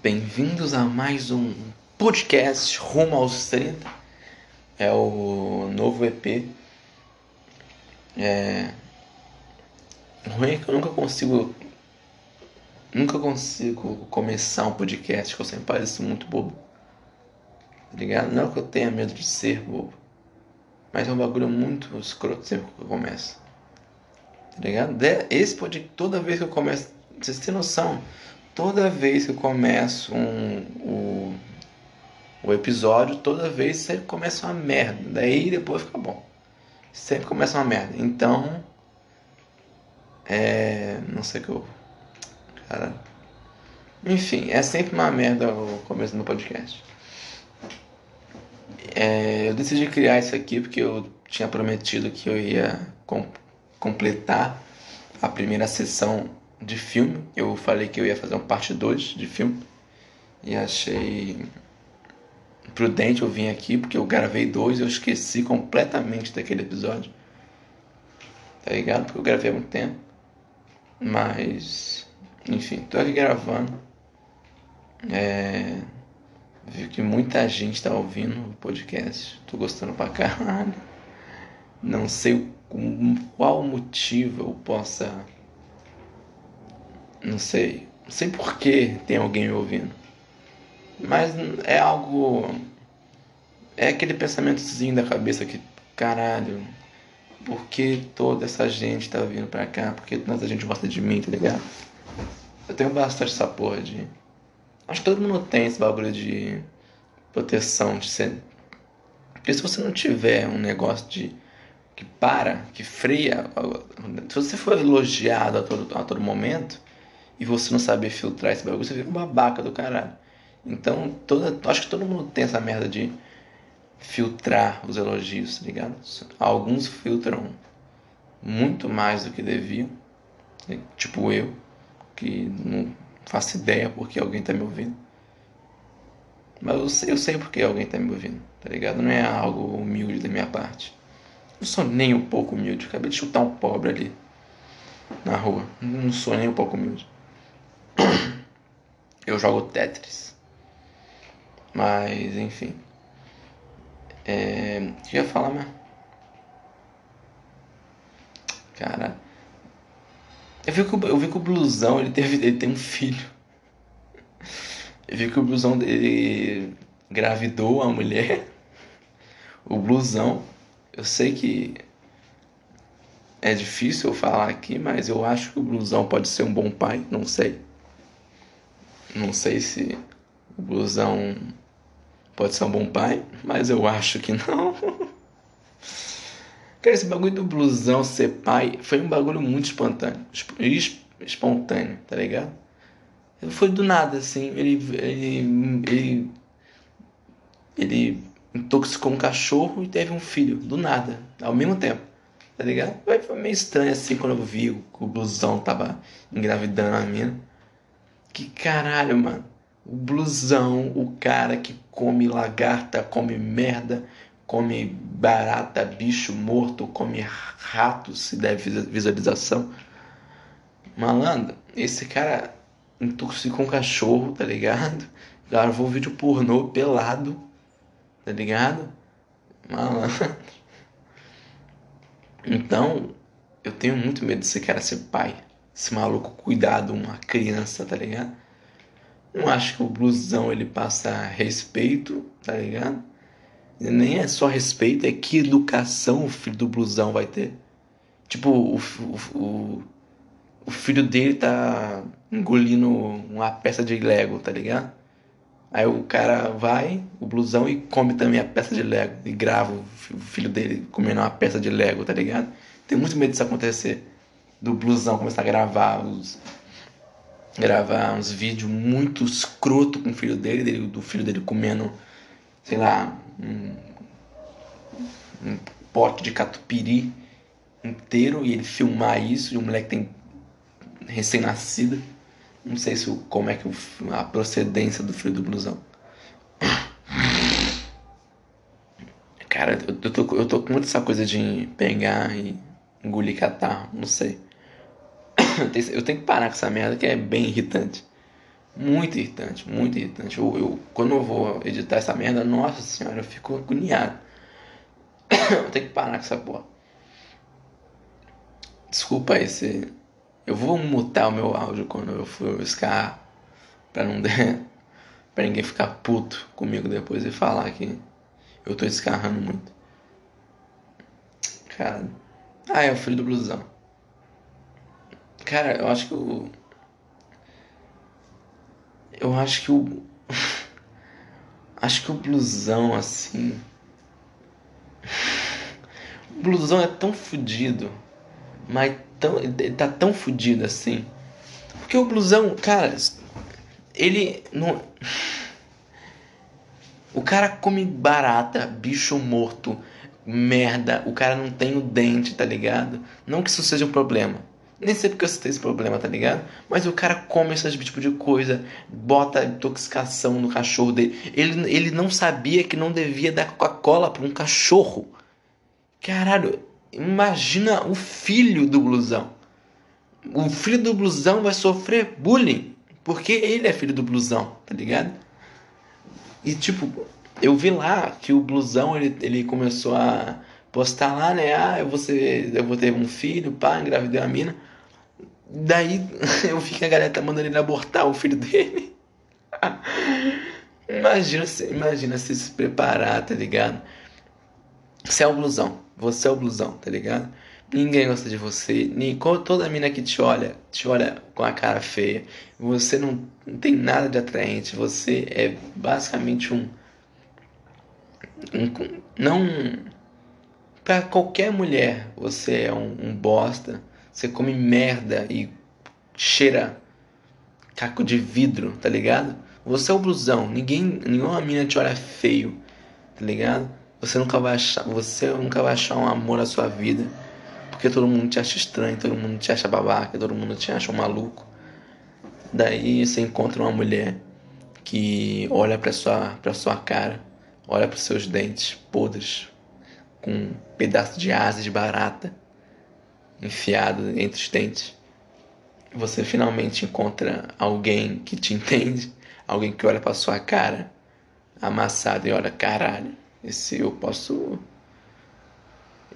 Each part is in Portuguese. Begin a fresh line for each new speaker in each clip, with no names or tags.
Bem-vindos a mais um podcast rumo aos 30. É o novo EP. É. Ruim é que eu nunca consigo. Nunca consigo começar um podcast, que eu sempre pareço muito bobo. Tá ligado? Não que eu tenha medo de ser bobo. Mas é um bagulho muito escroto sempre que eu começo. Tá ligado? Esse podcast, toda vez que eu começo. Vocês têm noção? Toda vez que eu começo um, o, o episódio, toda vez sempre começa uma merda. Daí depois fica bom. Sempre começa uma merda. Então. É. Não sei o que eu. Cara. Enfim, é sempre uma merda o começo do podcast. É, eu decidi criar isso aqui porque eu tinha prometido que eu ia com, completar a primeira sessão de filme. Eu falei que eu ia fazer uma parte 2 de filme. E achei prudente eu vir aqui, porque eu gravei dois e eu esqueci completamente daquele episódio. Tá ligado? Porque eu gravei há muito tempo. Mas, enfim, tô aqui gravando. É. Vi que muita gente tá ouvindo o podcast. Tô gostando pra caralho. Não sei qual motivo eu possa não sei. Não sei por que tem alguém me ouvindo. Mas é algo. É aquele pensamentozinho da cabeça que, caralho, por que toda essa gente tá vindo pra cá? Por que tanta gente gosta de mim, tá ligado? Eu tenho bastante essa porra de. Acho que todo mundo tem esse bagulho de proteção, de ser. Porque se você não tiver um negócio de. que para, que freia. Se você for elogiado a todo, a todo momento, e você não saber filtrar esse bagulho, você fica um babaca do caralho. Então, toda, acho que todo mundo tem essa merda de filtrar os elogios, tá ligado? Alguns filtram muito mais do que deviam, tipo eu, que não faço ideia porque alguém tá me ouvindo. Mas eu sei, eu sei porque alguém tá me ouvindo, tá ligado? Não é algo humilde da minha parte. Eu sou nem um pouco humilde, acabei de chutar um pobre ali na rua. Não sou nem um pouco humilde eu jogo Tetris. Mas, enfim. É... O que eu ia falar, mas. Cara. Eu vi, que eu vi que o blusão ele, teve, ele tem um filho. Eu vi que o blusão dele gravidou a mulher. O blusão. Eu sei que é difícil falar aqui, mas eu acho que o blusão pode ser um bom pai, não sei. Não sei se o blusão pode ser um bom pai, mas eu acho que não. Cara, esse bagulho do blusão ser pai foi um bagulho muito espontâneo. Espontâneo, tá ligado? Foi do nada, assim. Ele. Ele. Ele, ele intoxicou um cachorro e teve um filho. Do nada. Ao mesmo tempo. Tá ligado? Foi meio estranho assim quando eu vi que o blusão tava engravidando a mina. Que caralho, mano. O blusão, o cara que come lagarta, come merda, come barata, bicho morto, come rato, se der visualização. Malandro, esse cara intoxicou um cachorro, tá ligado? Gravou um vídeo pornô pelado, tá ligado? Malandro. Então, eu tenho muito medo desse cara ser pai esse maluco cuidar de uma criança, tá ligado? Não acho que o blusão ele passa respeito, tá ligado? Nem é só respeito, é que educação o filho do blusão vai ter. Tipo, o, o, o, filho dele tá engolindo uma peça de Lego, tá ligado? Aí o cara vai, o blusão, e come também a peça de Lego. E grava o filho dele comendo uma peça de Lego, tá ligado? Tenho muito medo disso acontecer do blusão começar a gravar os gravar uns vídeos muito escroto com o filho dele, dele do filho dele comendo, sei lá, um, um pote de catupiry inteiro e ele filmar isso, e o moleque tem recém-nascida. Não sei se como é que a procedência do filho do blusão. Cara, eu tô, eu tô com muita essa coisa de pegar e engolir catarro, não sei. Eu tenho que parar com essa merda que é bem irritante. Muito irritante, muito irritante. Eu, eu, quando eu vou editar essa merda, nossa senhora, eu fico agoniado. eu tenho que parar com essa porra. Desculpa aí se. Eu vou mutar o meu áudio quando eu for escar. Pra não der. pra ninguém ficar puto comigo depois e falar que eu tô escarrando muito. Cara. Ah, é o filho do blusão. Cara, eu acho que o. Eu acho que o. acho que o blusão, assim. O blusão é tão fudido. Mas tão, tá tão fudido assim. Porque o blusão, cara. Ele não. O cara come barata, bicho morto, merda. O cara não tem o dente, tá ligado? Não que isso seja um problema. Nem sei porque eu citei esse problema, tá ligado? Mas o cara come esse tipo de coisa, bota intoxicação no cachorro dele. Ele, ele não sabia que não devia dar Coca-Cola para um cachorro. Caralho, imagina o filho do blusão. O filho do blusão vai sofrer bullying. Porque ele é filho do blusão, tá ligado? E tipo, eu vi lá que o blusão ele, ele começou a postar lá, né? Ah, eu vou, ser, eu vou ter um filho, pá, engravidei uma mina. Daí eu vi que a galera tá mandando ele abortar o filho dele. imagina, se, imagina se se preparar, tá ligado? Você é o blusão. Você é o blusão, tá ligado? Ninguém gosta de você. Nem, toda mina que te olha, te olha com a cara feia. Você não, não tem nada de atraente. Você é basicamente um. um não. Pra qualquer mulher, você é um, um bosta você come merda e cheira caco de vidro, tá ligado? Você é o blusão, ninguém, nenhuma mina te olha feio, tá ligado? Você nunca vai achar, você nunca vai achar um amor na sua vida, porque todo mundo te acha estranho, todo mundo te acha babaca, todo mundo te acha um maluco. Daí você encontra uma mulher que olha para sua para sua cara, olha para seus dentes podres com um pedaço de asa de barata enfiado entre os dentes, você finalmente encontra alguém que te entende, alguém que olha para sua cara amassada e olha, caralho, esse eu posso.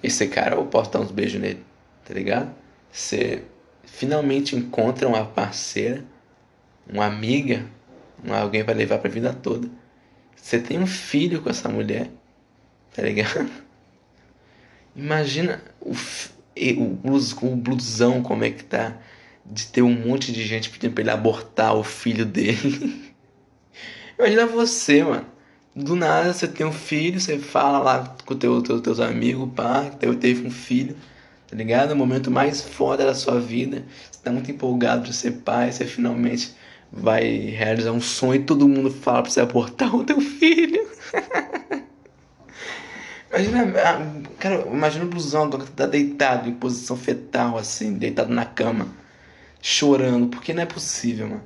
Esse cara eu posso dar uns beijos nele, tá ligado? Você finalmente encontra uma parceira, uma amiga, alguém para levar pra vida toda. Você tem um filho com essa mulher, tá ligado? Imagina o, e o, o blusão como é que tá de ter um monte de gente pedindo pra ele abortar o filho dele. Imagina você, mano. Do nada você tem um filho, você fala lá com teu, teu, teus amigos, pá, que teve um filho, tá ligado? O momento mais foda da sua vida. Você tá muito empolgado de ser pai, você finalmente vai realizar um sonho e todo mundo fala pra você abortar o teu filho. Imagina, ah, cara, imagina o blusão que tá deitado em posição fetal, assim, deitado na cama, chorando, porque não é possível, mano.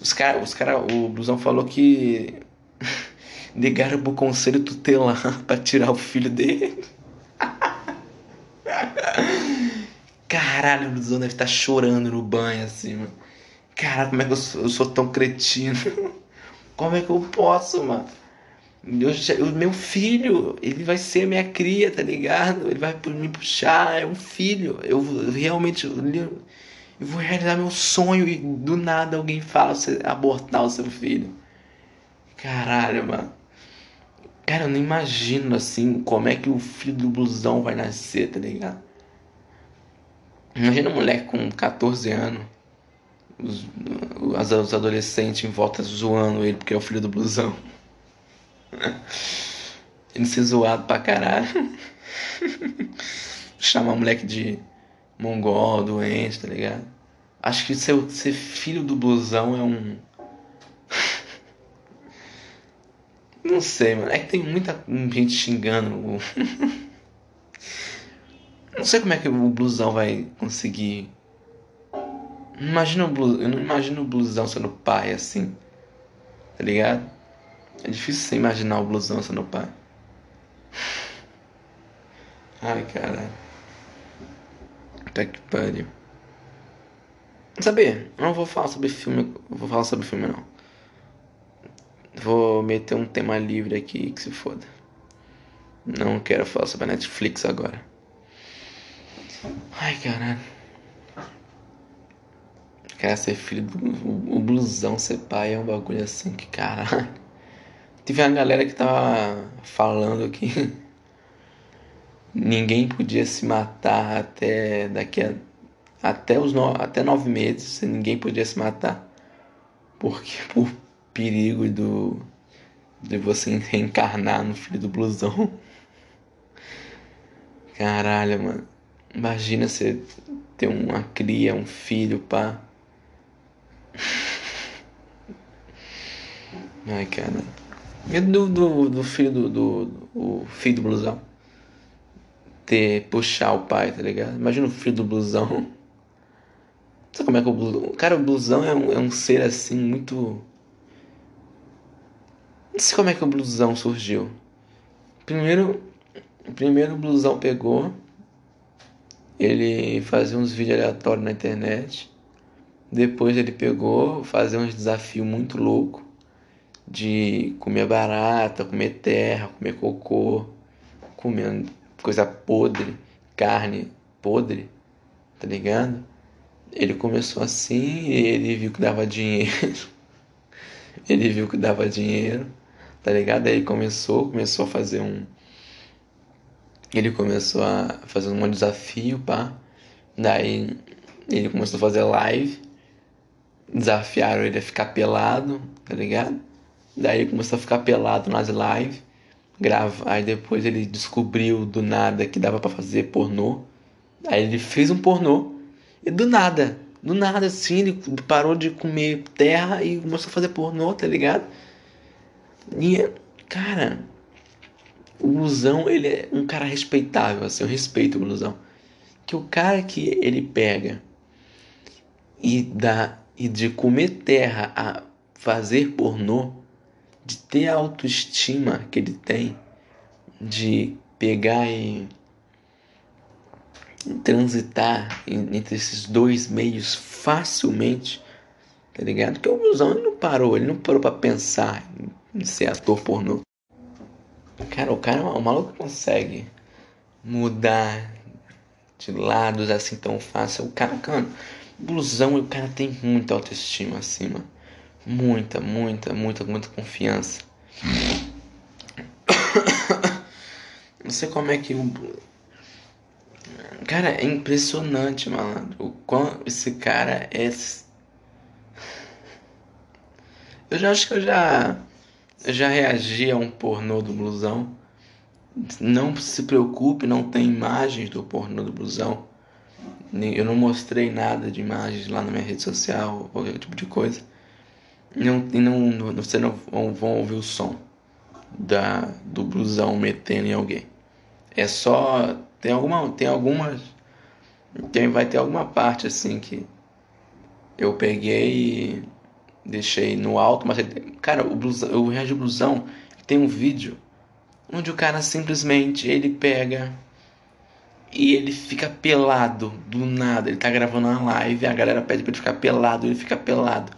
Os caras, os cara, o blusão falou que negaram o conselho tutelar pra tirar o filho dele. Caralho, o blusão deve estar tá chorando no banho, assim, mano. Caralho, como é que eu sou, eu sou tão cretino? Como é que eu posso, mano? O meu filho, ele vai ser minha cria, tá ligado? Ele vai me puxar, é um filho. Eu, realmente eu, vou realizar meu sonho e do nada alguém fala você abortar o seu filho. Caralho, mano. Cara, eu não imagino assim como é que o filho do blusão vai nascer, tá ligado? Imagina um moleque com 14 anos, os, os adolescentes em volta zoando ele porque é o filho do blusão. Ele ser zoado pra caralho. Chamar moleque de mongol, doente, tá ligado? Acho que ser, ser filho do blusão é um. Não sei, mano. É que tem muita gente xingando o. não sei como é que o blusão vai conseguir. Imagina o blusão. Eu não imagino o blusão sendo pai assim. Tá ligado? É difícil você imaginar o blusão sendo pai. Ai, cara. Até que pariu. Saber, eu não vou falar sobre filme. Vou falar sobre filme não. Vou meter um tema livre aqui que se foda. Não quero falar sobre a Netflix agora. Ai caralho. Quero ser filho do. O blusão ser pai é um bagulho assim que caralho. Tive uma galera que tava falando que ninguém podia se matar até daqui a até os no, até nove meses ninguém podia se matar. Porque por perigo do de você reencarnar no filho do blusão. Caralho mano. Imagina você ter uma cria um filho pá. Ai cara e do, do, do filho do, do, do filho do blusão ter puxar o pai tá ligado imagina o filho do blusão Sabe como é que o blusão. Cara, o blusão é um, é um ser assim muito. Não sei como é que o blusão surgiu. Primeiro, primeiro o blusão pegou. Ele fazia uns vídeos aleatórios na internet. Depois ele pegou, fazia uns desafios muito loucos de comer barata, comer terra, comer cocô, comer coisa podre, carne podre, tá ligado? Ele começou assim, ele viu que dava dinheiro. ele viu que dava dinheiro, tá ligado? Aí começou, começou a fazer um. Ele começou a fazer um desafio, pá. Daí ele começou a fazer live. Desafiaram ele a ficar pelado, tá ligado? Daí ele começou a ficar pelado nas lives. Grava. Aí depois ele descobriu do nada que dava para fazer pornô. Aí ele fez um pornô e do nada, do nada assim, ele parou de comer terra e começou a fazer pornô, tá ligado? E, cara, o Blusão, ele é um cara respeitável, assim, eu respeito o Blusão. Que o cara que ele pega e dá e de comer terra a fazer pornô, de ter a autoestima que ele tem, de pegar e transitar entre esses dois meios facilmente, tá ligado? Que o Blusão ele não parou, ele não parou para pensar em ser ator pornô. Cara, o cara, o maluco consegue mudar de lados assim tão fácil. O cara, cara, blusão, o cara tem muita autoestima mano. Muita, muita, muita, muita confiança. Não sei como é que o Cara, é impressionante, malandro. O quão esse cara é. Eu já acho que eu já. Eu já reagi a um pornô do blusão. Não se preocupe, não tem imagens do pornô do blusão. Eu não mostrei nada de imagens lá na minha rede social, qualquer tipo de coisa. Não, não, você não vão ouvir o som da, do blusão metendo em alguém. É só tem alguma. Tem algumas. Tem, vai ter alguma parte assim que eu peguei e deixei no alto, mas cara, o blusão, o Regis Blusão tem um vídeo onde o cara simplesmente ele pega e ele fica pelado do nada. Ele tá gravando uma live, a galera pede pra ele ficar pelado, ele fica pelado.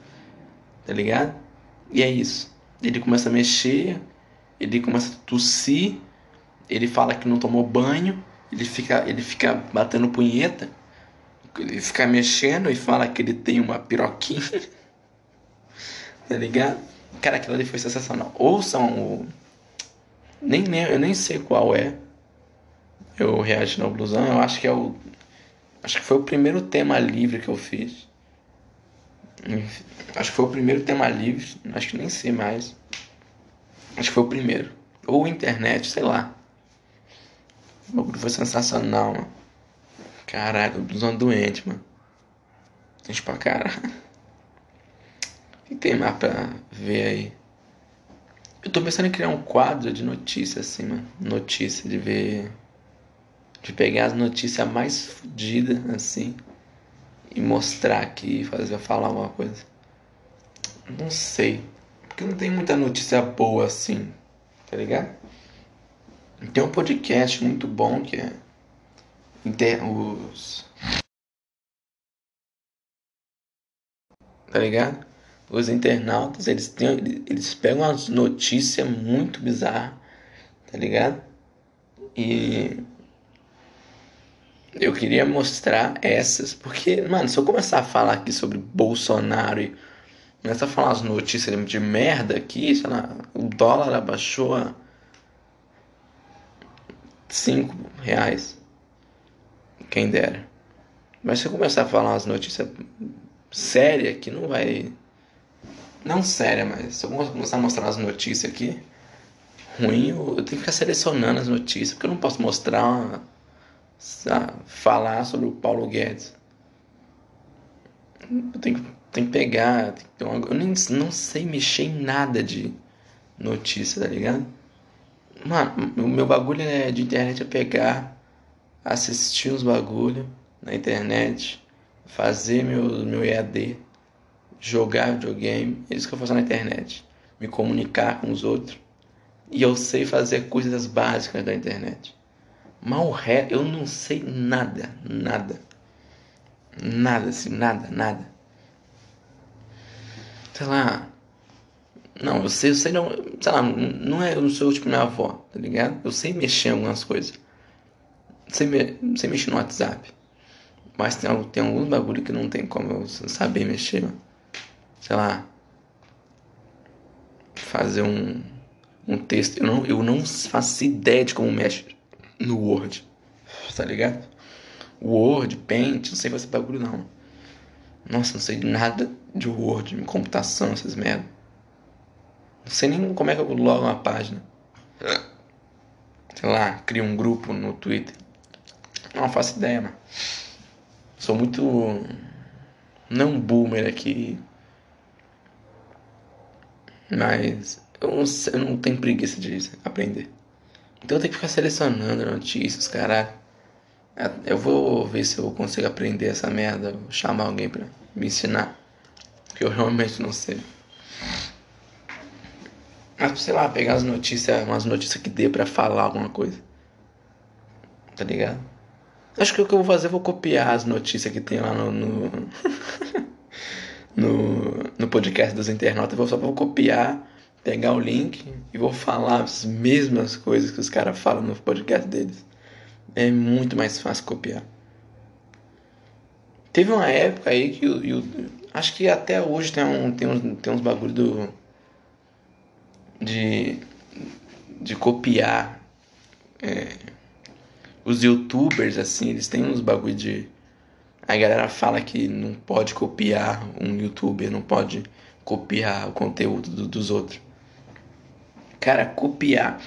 Tá ligado? E é isso. Ele começa a mexer, ele começa a tossir, ele fala que não tomou banho, ele fica, ele fica batendo punheta, ele fica mexendo e fala que ele tem uma piroquinha. tá ligado? Cara, aquilo ali foi sensacional. Ouçam o. Nem, nem, eu nem sei qual é. Eu reagi no blusão, eu acho que é o. Acho que foi o primeiro tema livre que eu fiz. Acho que foi o primeiro tema livre. Acho que nem sei mais. Acho que foi o primeiro. Ou internet, sei lá. O bagulho foi sensacional, mano. Caralho, blusão doente, mano. Gente pra caralho. O que tem mais pra ver aí? Eu tô pensando em criar um quadro de notícias, assim, mano. Notícia, de ver. De pegar as notícias mais fodidas, assim. E mostrar aqui, fazer falar alguma coisa. Não sei. Porque não tem muita notícia boa assim, tá ligado? Tem um podcast muito bom que é os tá ligado? Os internautas, eles, têm, eles pegam as notícias muito bizarras, tá ligado? E eu queria mostrar essas, porque, mano, se eu começar a falar aqui sobre Bolsonaro e começar a falar as notícias de merda aqui, sei lá, o dólar abaixou a 5 reais. Quem dera. Mas se eu começar a falar as notícias sérias que não vai. Não séria, mas se eu começar a mostrar as notícias aqui, ruim, eu, tenho que ficar selecionando as notícias, porque eu não posso mostrar uma, falar sobre o Paulo Guedes. Eu tenho, tenho que pegar. Tenho uma, eu nem não sei mexer em nada de notícia, tá ligado? Mano, o meu bagulho é de internet é pegar, assistir os bagulho na internet, fazer meu, meu EAD, jogar videogame, é isso que eu faço na internet. Me comunicar com os outros. E eu sei fazer coisas básicas da internet. Mal ré, eu não sei nada, nada. Nada, assim, nada, nada. Sei lá. Não, eu sei, eu sei não. Sei lá, não é, eu não sou tipo minha avó, tá ligado? Eu sei mexer em algumas coisas. Sei, me, sei mexer no WhatsApp. Mas tem, tem alguns bagulho que não tem como eu saber mexer. Sei lá. Fazer um, um texto. Eu não, eu não faço ideia de como mexe no Word. Tá ligado? Word, Paint, não sei fazer bagulho não. Nossa, não sei nada de Word, de computação, essas merda. Não sei nem como é que eu logo uma página. Sei lá, crio um grupo no Twitter. Não faço ideia, mano. Sou muito. Não boomer aqui. Mas eu não, eu não tenho preguiça de aprender. Então eu tenho que ficar selecionando notícias, caralho. É, eu vou ver se eu consigo aprender essa merda, chamar alguém pra me ensinar. Que eu realmente não sei. Mas sei lá, pegar as notícias, umas notícias que dê pra falar alguma coisa. Tá ligado? Acho que o que eu vou fazer, eu vou copiar as notícias que tem lá no. no, no, no podcast dos internautas. Eu vou só vou copiar pegar o link e vou falar as mesmas coisas que os caras falam no podcast deles. É muito mais fácil copiar. Teve uma época aí que o, acho que até hoje tem, um, tem, uns, tem uns bagulho do. de. de copiar. É, os youtubers, assim, eles têm uns bagulho de. A galera fala que não pode copiar um youtuber, não pode copiar o conteúdo do, dos outros. Cara, copiar.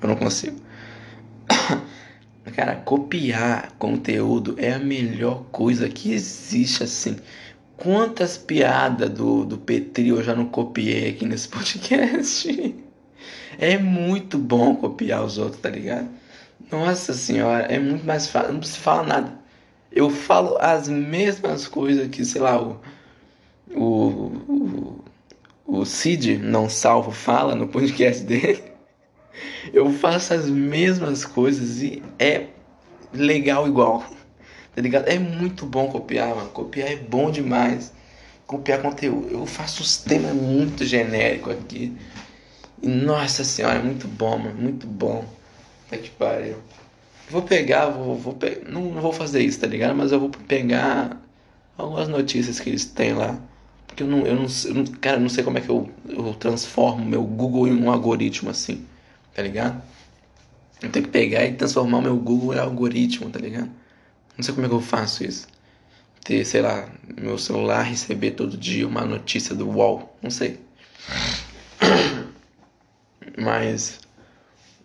Eu não consigo. Cara, copiar conteúdo é a melhor coisa que existe assim. Quantas piadas do, do Petri eu já não copiei aqui nesse podcast? É muito bom copiar os outros, tá ligado? Nossa senhora, é muito mais fácil, não se fala nada. Eu falo as mesmas coisas que, sei lá, o, o, o Cid não salvo fala no podcast dele, eu faço as mesmas coisas e é legal igual. Tá ligado? É muito bom copiar, mano. Copiar é bom demais. Copiar conteúdo. Eu faço os temas muito genéricos aqui. E nossa senhora, é muito bom, mano. Muito bom. Tá que pariu. Vou pegar, vou, vou pe... não, não vou fazer isso, tá ligado? Mas eu vou pegar algumas notícias que eles têm lá porque eu não, eu não, eu não cara, eu não sei como é que eu, eu transformo meu Google em um algoritmo assim, tá ligado? Eu tenho que pegar e transformar o meu Google em algoritmo, tá ligado? Não sei como é que eu faço isso. Ter, sei lá, meu celular receber todo dia uma notícia do UOL. Não sei. Mas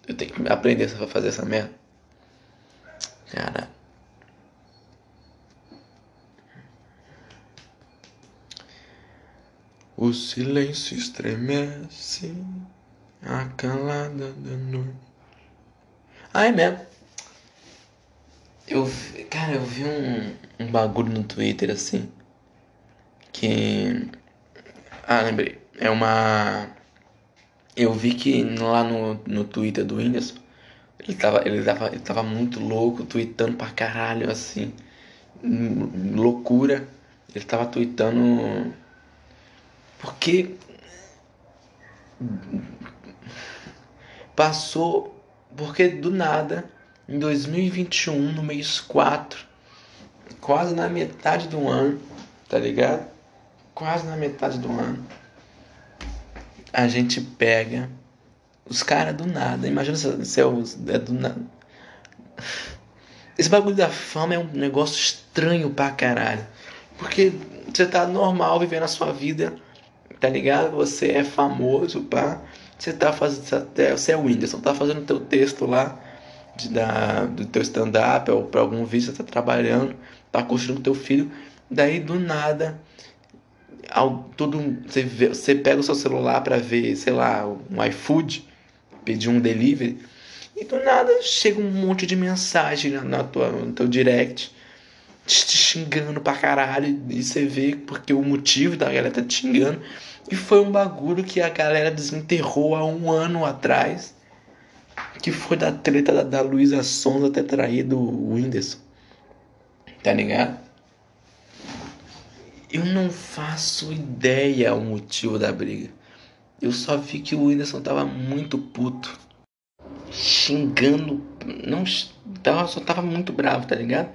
eu tenho que aprender a fazer essa merda. Cara. O silêncio estremece a calada da noite. Ah, é mesmo. Eu, cara, eu vi um, um bagulho no Twitter assim. Que. Ah, lembrei. É uma. Eu vi que lá no, no Twitter do Whindersson, ele tava, ele, tava, ele tava muito louco, tweetando pra caralho assim. Loucura Ele tava tweetando. Porque. Passou. Porque do nada, em 2021, no mês 4, quase na metade do ano, tá ligado? Quase na metade do ano, a gente pega os caras do nada. Imagina se é, é do nada. Esse bagulho da fama é um negócio estranho pra caralho. Porque você tá normal vivendo a sua vida, tá ligado? Você é famoso, pá. Você tá fazendo. Até, você é o Whindersson, tá fazendo teu texto lá de, da, do teu stand-up ou pra algum vídeo, você tá trabalhando, tá construindo teu filho. Daí do nada ao, tudo, você, vê, você pega o seu celular para ver, sei lá, um iFood, pedir um delivery, e do nada chega um monte de mensagem na, na tua, no teu direct te xingando pra caralho. E você vê porque o motivo da galera tá te xingando. E foi um bagulho que a galera desenterrou há um ano atrás. Que foi da treta da, da Luísa Sonza ter traído o Whindersson. Tá ligado? Eu não faço ideia o motivo da briga. Eu só vi que o Whindersson tava muito puto. Xingando. Não. Tava, só tava muito bravo, tá ligado?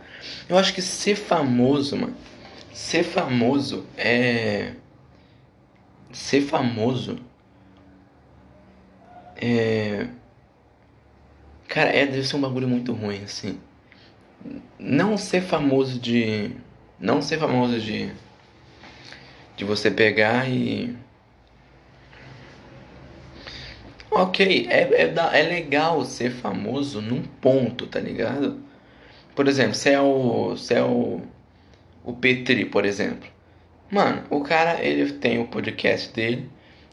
Eu acho que ser famoso, mano. Ser famoso é. Ser famoso. É. Cara, é, deve ser um bagulho muito ruim, assim. Não ser famoso de. Não ser famoso de. De você pegar e Ok, é, é, é legal ser famoso num ponto, tá ligado? Por exemplo, se é o. Se é o. O Petri, por exemplo. Mano, o cara ele tem o podcast dele,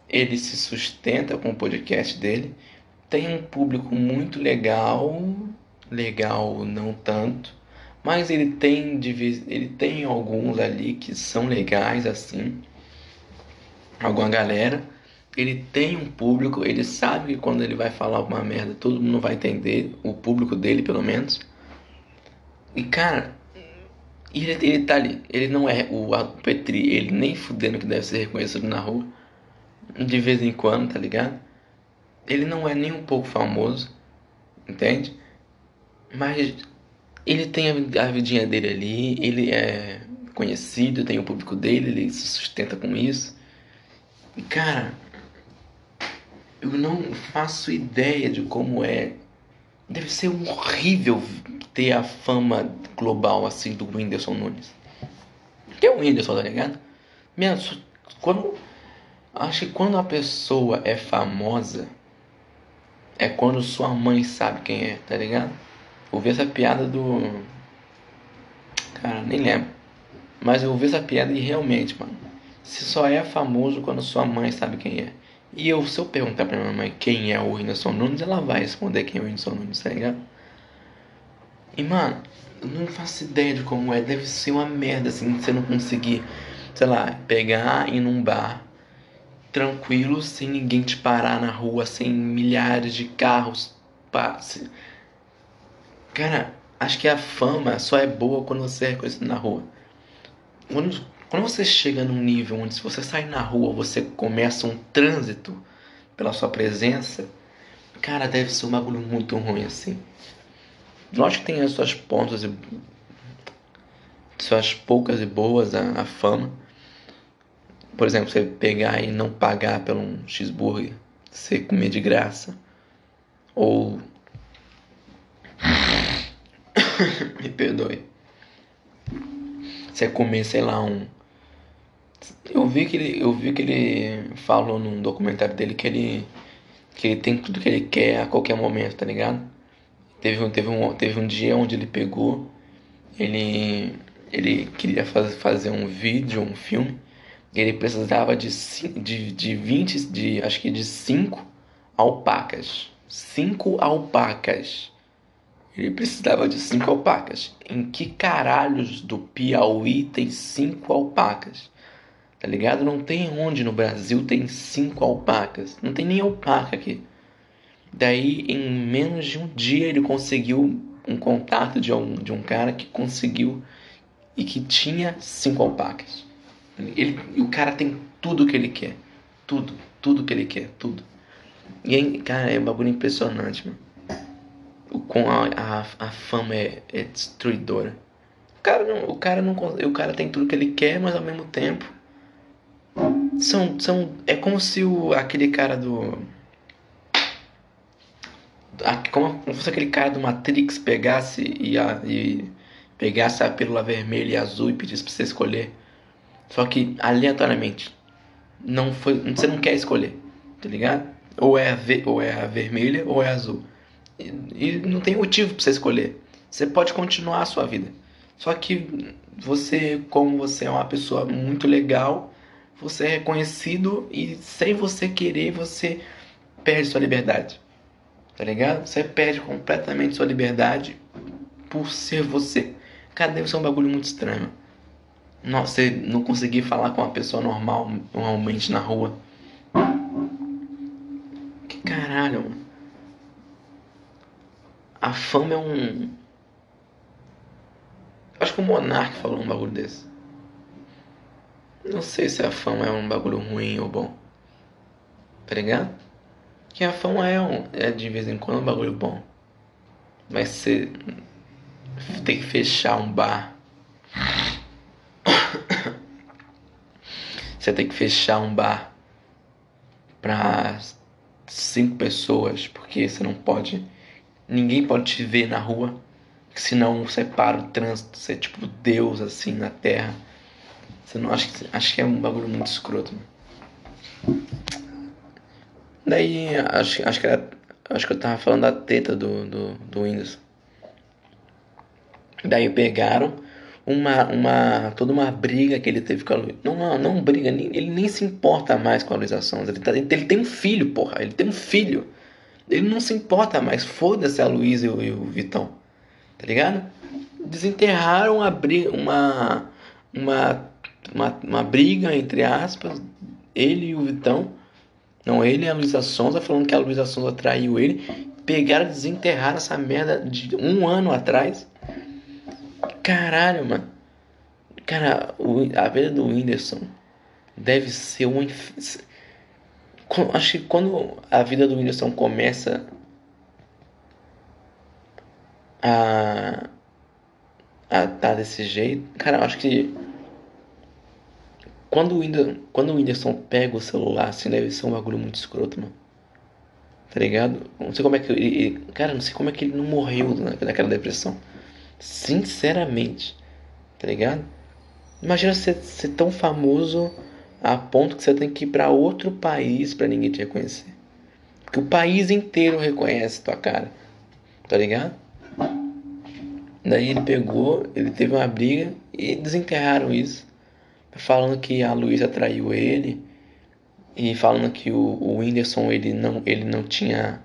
ele se sustenta com o podcast dele, tem um público muito legal, legal não tanto, mas ele tem ele tem alguns ali que são legais assim, alguma galera ele tem um público, ele sabe que quando ele vai falar uma merda, todo mundo vai entender, o público dele pelo menos. E cara, ele, ele tá ali, ele não é o Petri, ele nem fudendo que deve ser reconhecido na rua, de vez em quando, tá ligado? Ele não é nem um pouco famoso, entende? Mas ele tem a, a vidinha dele ali, ele é conhecido, tem o público dele, ele se sustenta com isso. E cara, eu não faço ideia de como é. Deve ser horrível ter a fama global assim do Whindersson Nunes. Que é o Whindersson, tá ligado? Mesmo, quando. Acho que quando a pessoa é famosa é quando sua mãe sabe quem é, tá ligado? Ouvi essa piada do. Cara, nem lembro. Mas eu ouvi essa piada e realmente, mano. Se só é famoso quando sua mãe sabe quem é. E eu, se eu perguntar pra minha mãe quem é o Whindersson Nunes, ela vai responder quem é o Whindersson Nunes, tá ligado? E mano, eu não faço ideia de como é. Deve ser uma merda assim, você não conseguir, sei lá, pegar e num bar tranquilo, sem ninguém te parar na rua, sem milhares de carros passe. Cara, acho que a fama só é boa quando você é reconhecido na rua. Quando quando você chega num nível onde se você sair na rua, você começa um trânsito pela sua presença, cara, deve ser um bagulho muito ruim assim. Lógico que tem as suas pontas e suas poucas e boas a, a fama. Por exemplo, você pegar e não pagar pelo um cheeseburger, você comer de graça. Ou. Me perdoe. Você comer, sei lá, um eu vi que ele, eu vi que ele falou num documentário dele que ele que ele tem tudo que ele quer a qualquer momento, tá ligado? Teve um, teve um, teve um dia onde ele pegou, ele ele queria faz, fazer um vídeo, um filme, ele precisava de, de, de 20, de, acho que de 5 alpacas. 5 alpacas. Ele precisava de 5 alpacas. Em que caralhos do Piauí tem 5 alpacas? Tá ligado? Não tem onde no Brasil tem cinco alpacas. Não tem nem alpaca aqui. Daí, em menos de um dia, ele conseguiu um contato de um, de um cara que conseguiu e que tinha cinco alpacas. Ele, o cara tem tudo que ele quer. Tudo, tudo que ele quer, tudo. E aí, cara, é um bagulho impressionante, mano. O com a, a, a fama é, é destruidora. O cara, não, o, cara não, o cara tem tudo que ele quer, mas ao mesmo tempo. São, são, é como se o, aquele cara do. Como se fosse aquele cara do Matrix pegasse e, a, e pegasse a pílula vermelha e azul e pedisse pra você escolher. Só que aleatoriamente. Não foi, você não quer escolher, tá ligado? Ou é a, ve, ou é a vermelha ou é a azul. E, e não tem motivo pra você escolher. Você pode continuar a sua vida. Só que você, como você é uma pessoa muito legal, você é reconhecido e sem você querer, você perde sua liberdade. Tá ligado? Você perde completamente sua liberdade por ser você. Cara, deve ser um bagulho muito estranho. Nossa, você não conseguir falar com uma pessoa normal, normalmente na rua. Que caralho, mano. A fama é um. Acho que o Monark falou um bagulho desse. Não sei se a fama é um bagulho ruim ou bom. Tá ligado? Que a fama é, um, é de vez em quando um bagulho bom. Mas você tem que fechar um bar você tem que fechar um bar para cinco pessoas, porque você não pode. Ninguém pode te ver na rua, senão separa o trânsito, você é tipo Deus assim na terra. Você não acho que acho que é um bagulho muito escroto. Mano. Daí acho, acho que era, acho que eu tava falando da teta do, do, do Windows. Daí pegaram uma, uma toda uma briga que ele teve com a Luísa. Não, não, não briga, ele nem se importa mais com a Luísa Sonza. Ele, tá, ele tem um filho, porra, ele tem um filho. Ele não se importa mais, foda-se a Luísa e, e, o Vitão. Tá ligado? Desenterraram a briga, uma, uma, uma, uma briga, entre aspas, ele e o Vitão. Não, ele e a Luísa Sonza, falando que a Luísa Sonza traiu ele. Pegaram, desenterraram essa merda de um ano atrás Caralho, mano. Cara, a vida do Whindersson deve ser um. Acho que quando a vida do Whindersson começa a. a tá desse jeito. Cara, acho que. Quando o, Whindersson, quando o Whindersson pega o celular, assim, deve ser um bagulho muito escroto, mano. Tá ligado? Não sei como é que ele. Cara, não sei como é que ele não morreu naquela depressão. Sinceramente. Tá ligado? Imagina ser, ser tão famoso a ponto que você tem que ir para outro país para ninguém te reconhecer. Porque o país inteiro reconhece tua cara. Tá ligado? Daí ele pegou, ele teve uma briga e desenterraram isso. Falando que a Luísa traiu ele. E falando que o, o Whindersson ele não, ele não tinha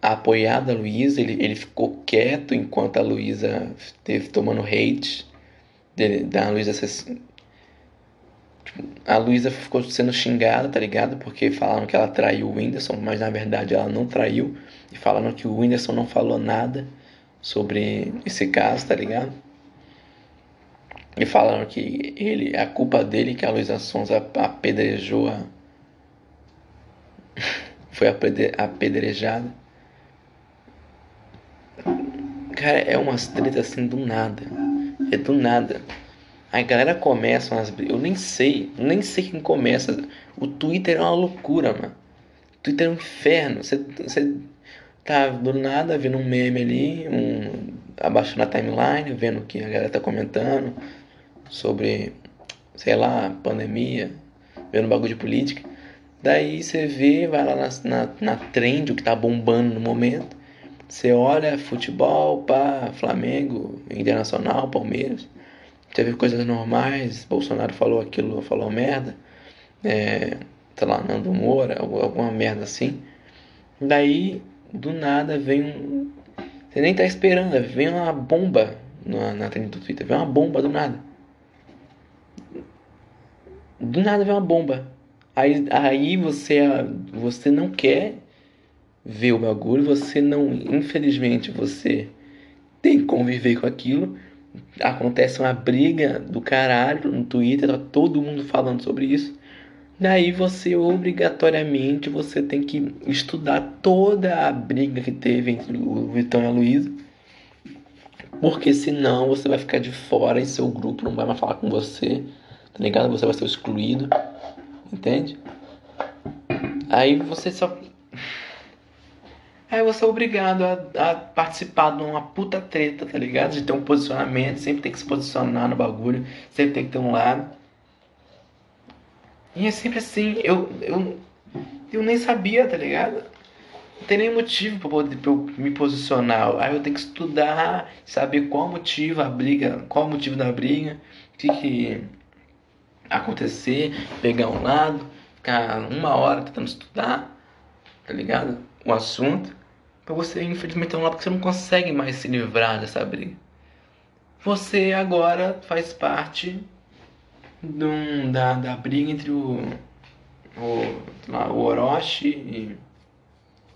apoiado a Luísa, ele, ele ficou quieto enquanto a Luísa esteve tomando hate dele, da Luísa tipo, a Luísa ficou sendo xingada, tá ligado? Porque falaram que ela traiu o Whindersson, mas na verdade ela não traiu. E falaram que o Whindersson não falou nada sobre esse caso, tá ligado? E falaram que ele, a culpa dele que a Luísa Sonza apedrejou a. Foi apedrejada. Cara, é umas tretas assim do nada. É do nada. A galera começa umas Eu nem sei, nem sei quem começa. O Twitter é uma loucura, mano. O Twitter é um inferno. Você, você tá do nada vendo um meme ali, um, abaixando a timeline, vendo o que a galera tá comentando sobre, sei lá, pandemia, vendo bagulho de política. Daí você vê, vai lá na, na, na trend, o que tá bombando no momento. Você olha futebol, pá, Flamengo, Internacional, Palmeiras. Teve coisas normais, Bolsonaro falou aquilo, falou merda. É, sei lá, Nando Moura, alguma merda assim. Daí, do nada, vem um. Você nem tá esperando, vem uma bomba na, na trend do Twitter. Vem uma bomba do nada. Do nada vem uma bomba. Aí, aí você, você não quer ver o bagulho, você não, infelizmente, você tem que conviver com aquilo, acontece uma briga do caralho no Twitter, tá todo mundo falando sobre isso. Daí você obrigatoriamente você tem que estudar toda a briga que teve entre o Vitão e a Luísa. Porque senão você vai ficar de fora e seu grupo não vai mais falar com você. Tá ligado? Você vai ser excluído. Entende? Aí você só. Aí você é obrigado a, a, participar de uma puta treta, tá ligado? De ter um posicionamento, sempre tem que se posicionar no bagulho, sempre tem que ter um lado. E é sempre assim, eu, eu, eu nem sabia, tá ligado? Não tem nem motivo pra, poder, pra eu me posicionar. Aí eu tenho que estudar, saber qual motivo a briga, qual o motivo da briga, que, que acontecer, pegar um lado, ficar uma hora tentando estudar, tá ligado? O assunto. Pra você, infelizmente, ter um lado porque você não consegue mais se livrar dessa briga. Você agora faz parte do, da, da briga entre o, o, lá, o Orochi e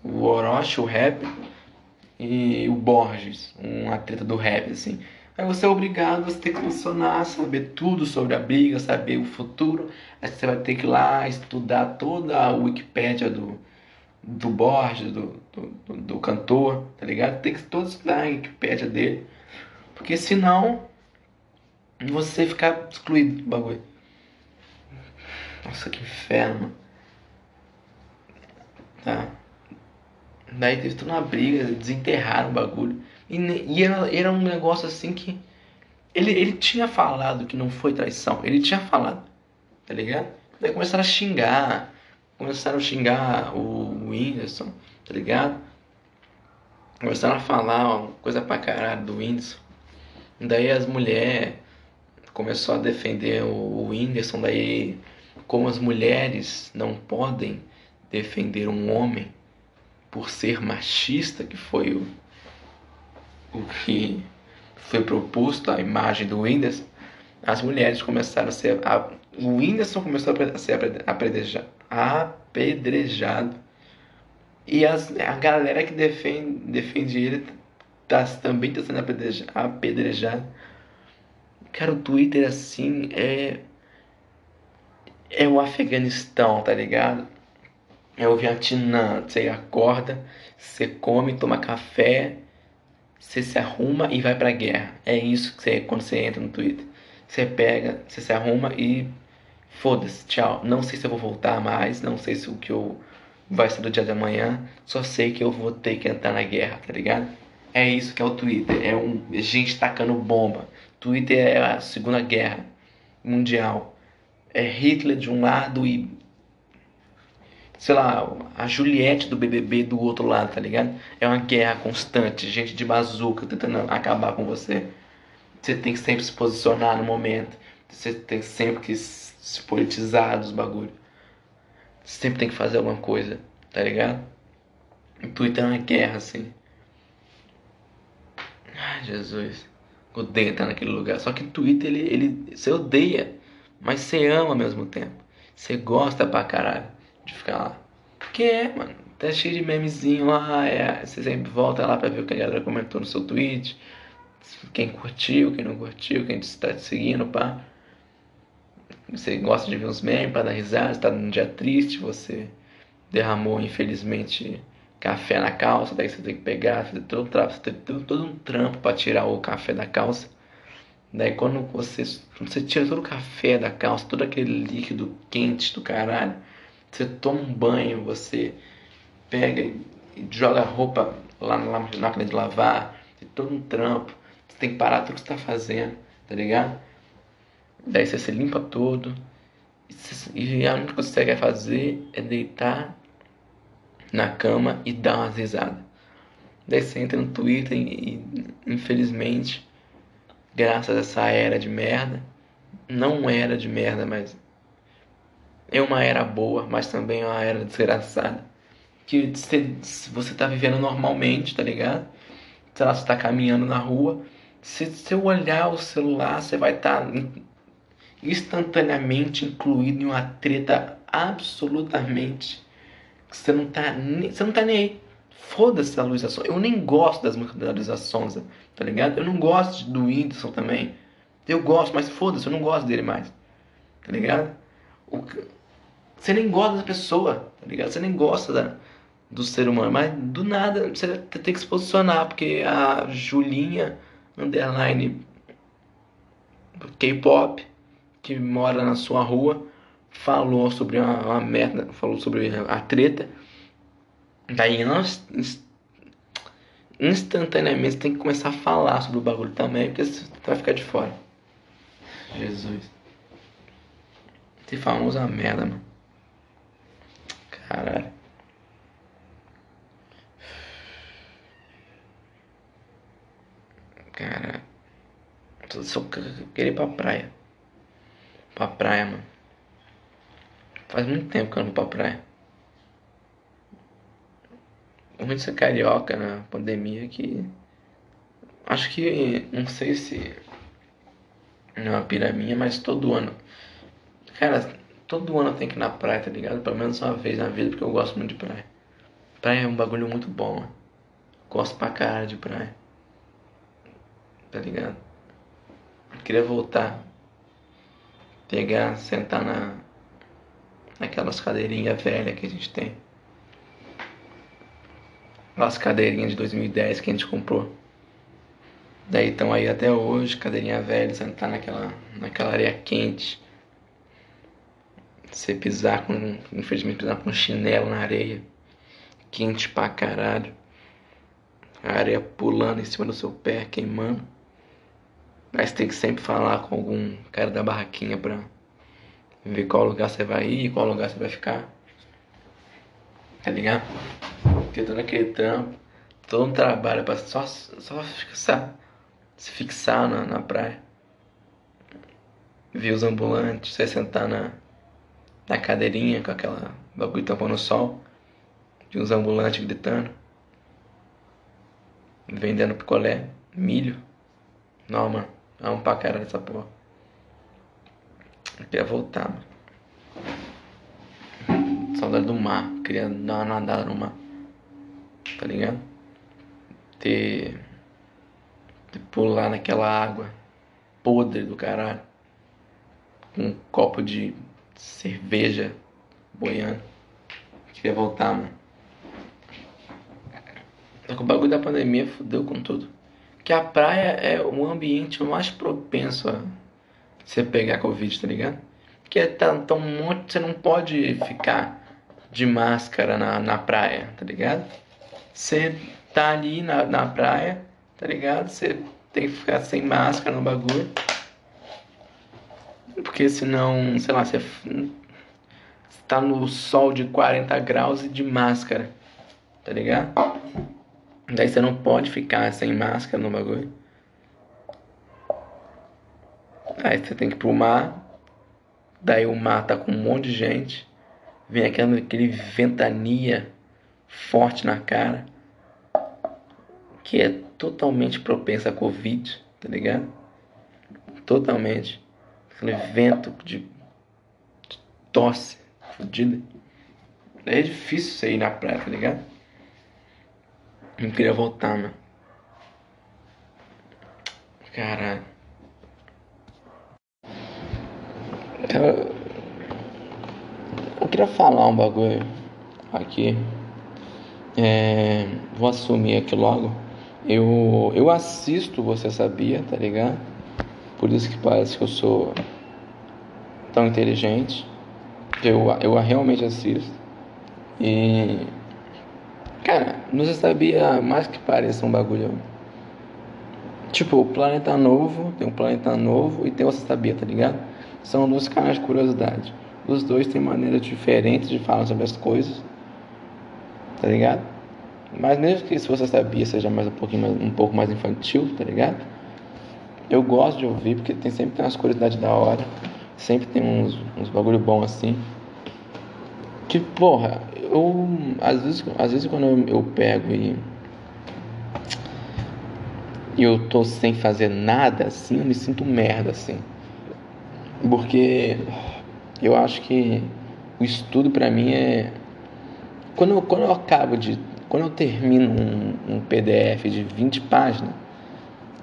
o Orochi, o rap, e o Borges, uma treta do rap, assim. Aí você é obrigado, tem que funcionar, saber tudo sobre a briga, saber o futuro. Aí você vai ter que ir lá estudar toda a Wikipédia do, do Borges, do, do, do cantor, tá ligado? Tem que todo estudar a Wikipédia dele. Porque senão você ficar excluído do bagulho. Nossa, que inferno. Tá. Daí teve toda uma briga, desenterraram o bagulho. E, e era, era, um negócio assim que. Ele, ele tinha falado que não foi traição. Ele tinha falado. Tá ligado? Daí começaram a xingar. Começaram a xingar o Whindersson, tá ligado? Começaram a falar uma coisa pra caralho do Whindersson. Daí as mulheres começou a defender o Whindersson, daí como as mulheres não podem defender um homem por ser machista, que foi o, o que foi proposto a imagem do Whindersson, as mulheres começaram a ser. A, o Whindersson começou a ser apedrejado, apedrejado e as, a galera que defende, defende ele tá, também está sendo apedrejada Cara, o Twitter assim é. É o Afeganistão, tá ligado? É o Vietnã. Você acorda, você come, toma café, você se arruma e vai pra guerra. É isso que você quando você entra no Twitter. Você pega, você se arruma e foda-se, tchau. Não sei se eu vou voltar mais, não sei se o que eu vai ser do dia de amanhã, só sei que eu vou ter que entrar na guerra, tá ligado? É isso que é o Twitter, é um gente tacando bomba. Twitter é a Segunda Guerra Mundial. É Hitler de um lado e sei lá, a Juliette do BBB do outro lado, tá ligado? É uma guerra constante, gente de bazuca tentando acabar com você. Você tem que sempre se posicionar no momento. Você tem sempre que se politizar dos bagulhos. Você sempre tem que fazer alguma coisa, tá ligado? O Twitter é uma guerra, assim. Ai, Jesus. Odeio estar naquele lugar. Só que Twitter, ele, ele, você odeia, mas você ama ao mesmo tempo. Você gosta pra caralho de ficar lá. Porque é, mano. Tá cheio de memezinho lá. É, você sempre volta lá pra ver o que a galera comentou no seu tweet. Quem curtiu, quem não curtiu, quem está te seguindo, pá. Você gosta de ver uns memes pra dar risada, está num dia triste, você derramou infelizmente café na calça, daí você tem que pegar, fazer todo, você tem todo um trampo para tirar o café da calça. Daí quando você, você tira todo o café da calça, todo aquele líquido quente do caralho, você toma um banho, você pega e joga a roupa lá na máquina de lavar, tem todo um trampo, você tem que parar tudo que você tá fazendo, tá ligado? Daí você se limpa todo, e a única coisa que você quer fazer é deitar na cama e dá umas risadas. Daí você entra no Twitter e, infelizmente, graças a essa era de merda, não era de merda, mas é uma era boa, mas também é uma era desgraçada. Que você, tá vivendo normalmente, tá ligado? Sei lá, você tá caminhando na rua, se você olhar o celular, você vai estar tá instantaneamente incluído em uma treta absolutamente você não tá, você não tá nem aí. Foda-se a Luísa Sonza. Eu nem gosto das músicas da Luísa Sonza, tá ligado? Eu não gosto do Whindersson também. Eu gosto, mas foda-se, eu não gosto dele mais. Tá ligado? O... Você nem gosta da pessoa, tá ligado? Você nem gosta da, do ser humano. Mas do nada você tem que se posicionar, porque a Julinha underline K-pop que mora na sua rua falou sobre uma, uma merda, falou sobre a treta. Daí nós instantaneamente tem que começar a falar sobre o bagulho também, porque você vai ficar de fora. Jesus. Esse famoso é uma merda, mano. Caralho. Cara. Só querer ir pra praia. Pra praia, mano. Faz muito tempo que eu não vou pra praia. O ruim de ser carioca na pandemia é que. Acho que. Não sei se. Não é uma piraminha, mas todo ano. Cara, todo ano eu tenho que ir na praia, tá ligado? Pelo menos uma vez na vida, porque eu gosto muito de praia. Praia é um bagulho muito bom, mano. Gosto pra caralho de praia. Tá ligado? queria voltar. Pegar, sentar na. Naquelas cadeirinhas velhas que a gente tem. Aquelas cadeirinhas de 2010 que a gente comprou. Daí estão aí até hoje, cadeirinha velha, sentar naquela, naquela areia quente. Você pisar com. Infelizmente pisar com chinelo na areia. Quente pra caralho. A areia pulando em cima do seu pé, queimando. Mas tem que sempre falar com algum cara da barraquinha pra ver qual lugar você vai ir, qual lugar você vai ficar. Tá ligado? Porque todo aquele trampo, todo um trabalho pra só, só fixar, se fixar na, na praia. Ver os ambulantes, você sentar na, na cadeirinha com aquela bagulho tampando o sol. De uns ambulantes gritando. Vendendo picolé, milho. Não, mano. Amo pra caralho essa porra. Eu queria voltar, mano. Saudade do mar. Queria dar uma nadada no mar. Tá ligado? Ter. Ter pular naquela água podre do caralho. Com um copo de cerveja boiando. Queria voltar, mano. Só que o bagulho da pandemia fudeu com tudo que a praia é o ambiente mais propenso a você pegar Covid, tá ligado? Porque é tão, tão muito, você não pode ficar de máscara na, na praia, tá ligado? Você tá ali na, na praia, tá ligado? Você tem que ficar sem máscara no bagulho. Porque senão, sei lá, você tá no sol de 40 graus e de máscara, tá ligado? Daí você não pode ficar sem máscara no bagulho. Aí você tem que ir pro mar. Daí o mar tá com um monte de gente. Vem aquela, aquele ventania forte na cara. Que é totalmente propensa a Covid, tá ligado? Totalmente. Aquele vento de, tosse fodida. É difícil você ir na praia, tá ligado? Não queria voltar, mano. Caralho. Eu, eu queria falar um bagulho aqui. É, vou assumir aqui logo. Eu, eu assisto, você sabia, tá ligado? Por isso que parece que eu sou tão inteligente. Eu, eu realmente assisto. E Cara, não se sabia mais que pareça um bagulho. Tipo, o Planeta Novo, tem um Planeta Novo e tem o Você Sabia, tá ligado? São dois canais de curiosidade. Os dois têm maneiras diferentes de falar sobre as coisas, tá ligado? Mas mesmo que se você sabia seja mais um pouquinho mais, um pouco mais infantil, tá ligado? Eu gosto de ouvir porque tem sempre tem umas curiosidades da hora, sempre tem uns, uns bagulho bom assim. Que porra, eu às vezes, às vezes quando eu, eu pego e e eu tô sem fazer nada assim, eu me sinto merda assim. Porque eu acho que o estudo para mim é quando eu, quando eu acabo de quando eu termino um, um PDF de 20 páginas,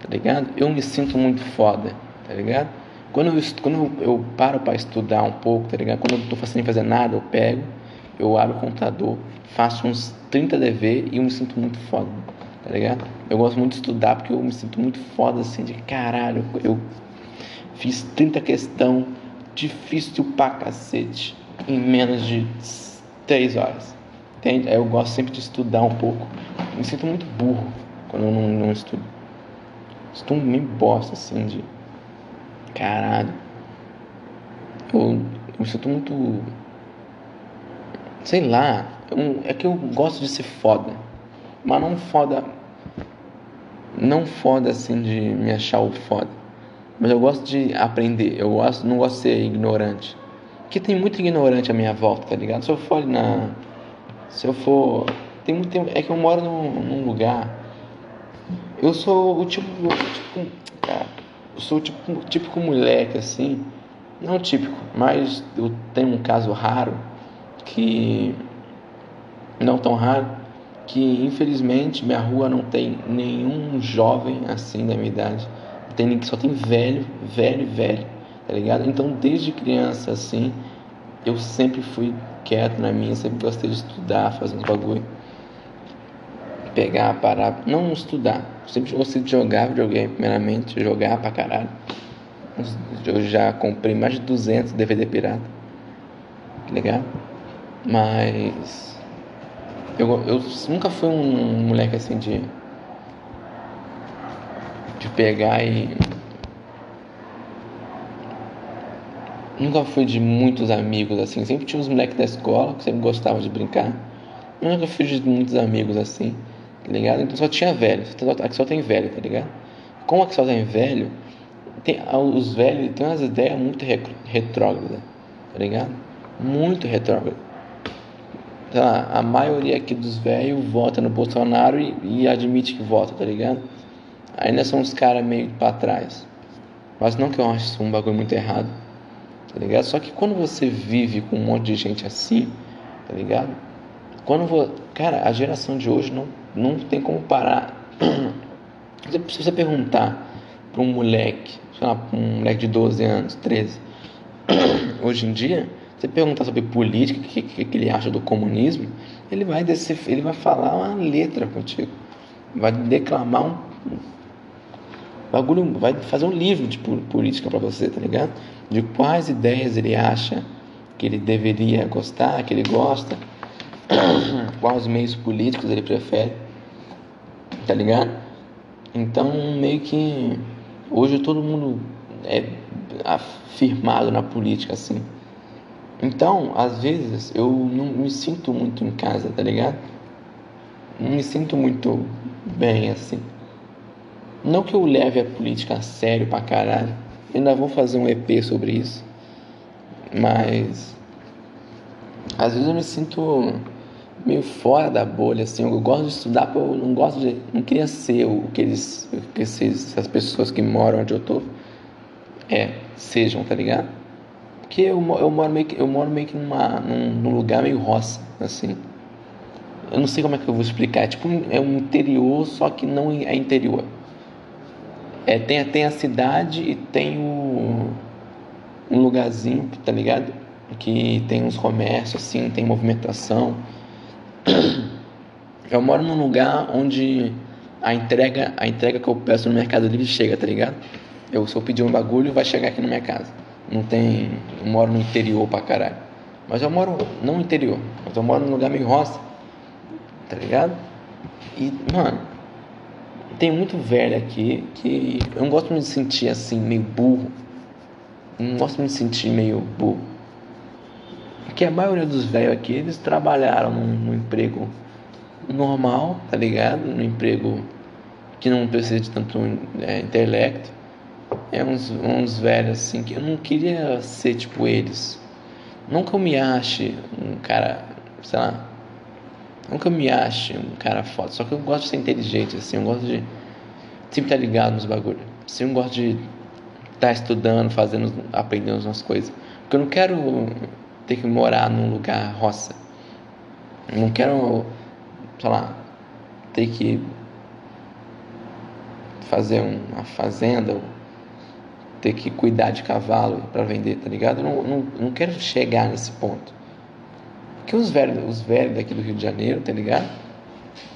tá ligado? Eu me sinto muito foda, tá ligado? Quando eu, quando eu, paro para estudar um pouco, tá ligado? Quando eu tô sem fazer nada, eu pego, eu abro o computador, faço uns 30 DV e eu me sinto muito foda, tá ligado? Eu gosto muito de estudar porque eu me sinto muito foda assim, de caralho, eu fiz 30 questão, difícil pra cacete, em menos de 3 horas. Entende? Eu gosto sempre de estudar um pouco. Me sinto muito burro quando eu não, não estudo. Estou meio bosta assim de. Caralho. Eu, eu sinto muito. Sei lá. Eu, é que eu gosto de ser foda. Mas não foda. Não foda assim de me achar o foda. Mas eu gosto de aprender. Eu gosto, não gosto de ser ignorante. Porque tem muito ignorante à minha volta, tá ligado? Se eu for na. Se eu for. Tem muito tempo. É que eu moro num, num lugar. Eu sou o tipo. tipo cara, eu sou o tipo, típico moleque assim. Não típico, mas eu tenho um caso raro que. Não tão raro. Que infelizmente minha rua não tem nenhum jovem assim da minha idade. Tem, só tem velho, velho, velho, tá ligado? Então desde criança assim, eu sempre fui quieto na minha, sempre gostei de estudar, fazer uns bagulho. Pegar, parar, não estudar. Sempre gostei de jogar videogame, primeiramente, jogar pra caralho. Eu já comprei mais de 200 DVD pirata. Que legal. Mas. Eu, eu nunca fui um moleque assim de. De pegar e Nunca fui de muitos amigos assim. Sempre tinha uns moleques da escola que sempre gostavam de brincar. Mas nunca fui de muitos amigos assim, tá ligado? Então só tinha velho. Aqui só tem velho, tá ligado? Como aqui só tem velho, tem, os velhos têm umas ideias muito retrógradas, tá ligado? Muito retrógradas. Tá, a maioria aqui dos velhos vota no Bolsonaro e, e, admite que vota, tá ligado? Ainda são uns caras meio pra trás. Mas não que eu acho isso um bagulho muito errado tá ligado? Só que quando você vive com um monte de gente assim, tá ligado? Quando vou, cara, a geração de hoje não, não tem como parar. Se você perguntar para um moleque, sei lá, um moleque de 12 anos, 13, hoje em dia, você perguntar sobre política, o que, que, que, ele acha do comunismo, ele vai descer, ele vai falar uma letra contigo, vai declamar um, bagulho, vai fazer um livro de política para você, tá ligado? de quais ideias ele acha que ele deveria gostar, que ele gosta, quais meios políticos ele prefere, tá ligado? Então, meio que hoje todo mundo é afirmado na política assim. Então, às vezes eu não me sinto muito em casa, tá ligado? Não me sinto muito bem assim. Não que eu leve a política a sério pra caralho Ainda vou fazer um EP sobre isso. Mas às vezes eu me sinto meio fora da bolha, assim. Eu gosto de estudar, eu não gosto de. Não queria ser o que eles. que esses, essas pessoas que moram onde eu tô. É, sejam, tá ligado? Porque eu, eu moro meio que, eu moro meio que numa, num, num lugar meio roça, assim. Eu não sei como é que eu vou explicar. É tipo, é um interior, só que não é interior. É, tem, tem a cidade e tem o, um lugarzinho, tá ligado? Que tem uns comércios, assim, tem movimentação. Eu moro num lugar onde a entrega, a entrega que eu peço no Mercado Livre chega, tá ligado? Eu, eu pedir um bagulho, vai chegar aqui na minha casa. Não tem. Eu moro no interior pra caralho. Mas eu moro, não no interior, mas eu moro num lugar meio roça, tá ligado? E, mano, tem muito velho aqui que eu não gosto de me sentir assim, meio burro. não gosto de me sentir meio burro. Porque a maioria dos velhos aqui, eles trabalharam num, num emprego normal, tá ligado? Num emprego que não precisa de tanto é, intelecto. É uns, uns velhos assim que eu não queria ser tipo eles. Nunca eu me ache um cara, sei lá, Nunca me ache um cara foda, só que eu gosto de ser inteligente, assim, eu gosto de sempre estar ligado nos bagulhos. Assim, eu gosto de estar estudando, fazendo, aprendendo umas coisas. Porque eu não quero ter que morar num lugar roça. Eu não quero sei lá, ter que fazer uma fazenda, ter que cuidar de cavalo para vender, tá ligado? Eu não, não, não quero chegar nesse ponto. Porque os velhos, os velhos daqui do Rio de Janeiro, tá ligado?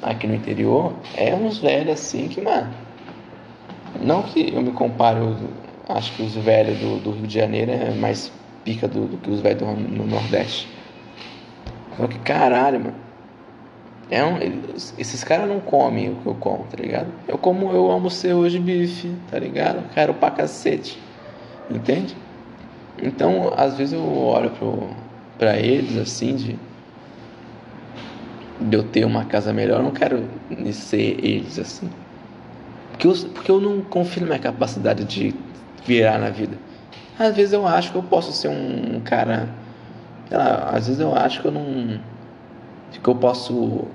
Aqui no interior, é uns velhos assim que, mano. Não que eu me compare, eu acho que os velhos do, do Rio de Janeiro é mais pica do, do que os velhos no Nordeste. Só que caralho, mano. É um, esses caras não comem o que eu como, tá ligado? Eu como, eu almocei hoje bife, tá ligado? Quero pra cacete. Entende? Então, às vezes eu olho pro, pra eles assim, de, de eu ter uma casa melhor, eu não quero ser eles assim. Porque eu, porque eu não confio na minha capacidade de virar na vida. Às vezes eu acho que eu posso ser um cara. Sei lá, às vezes eu acho que eu não. Que eu posso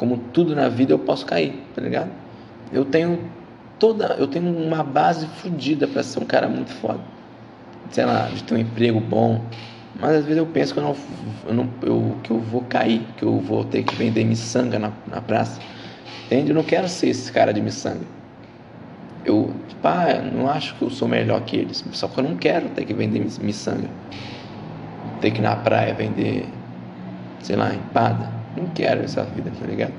como tudo na vida eu posso cair, tá ligado? Eu tenho toda, eu tenho uma base fodida para ser um cara muito foda. Sei lá, de ter um emprego bom. Mas às vezes eu penso que eu não, eu não eu, que eu vou cair, que eu vou ter que vender miçanga na, na praça. Entende? Eu não quero ser esse cara de miçanga. Eu, pá, não acho que eu sou melhor que eles. Só que eu não quero ter que vender miçanga. Ter que ir na praia vender, sei lá, empada. Não quero essa vida, tá ligado?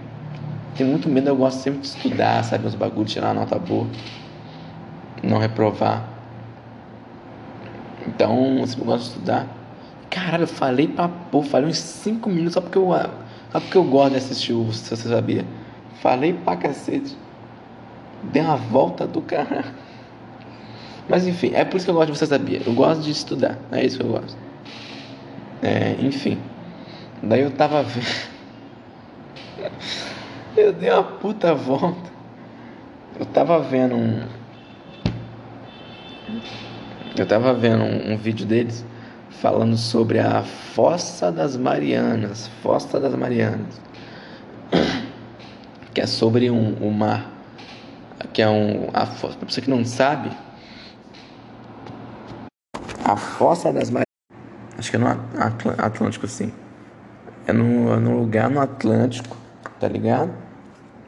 Tenho muito medo, eu gosto sempre de estudar, sabe? Uns bagulhos, tirar nota boa. Não reprovar. Então, eu sempre gosto de estudar. Caralho, eu falei pra pô, falei uns 5 minutos só porque eu, só porque eu gosto de assistir o se você sabia. Falei pra cacete. Dei uma volta do cara. Mas enfim, é por isso que eu gosto de você sabia. Eu gosto de estudar, é isso que eu gosto. É, enfim. Daí eu tava vendo. Eu dei uma puta volta. Eu tava vendo um. Eu tava vendo um, um vídeo deles falando sobre a Fossa das Marianas. Fossa das Marianas. Que é sobre um, um mar. Que é um. A, pra você que não sabe. A Fossa das Marianas. Acho que é no Atlântico, sim. É no, é lugar no Atlântico tá ligado?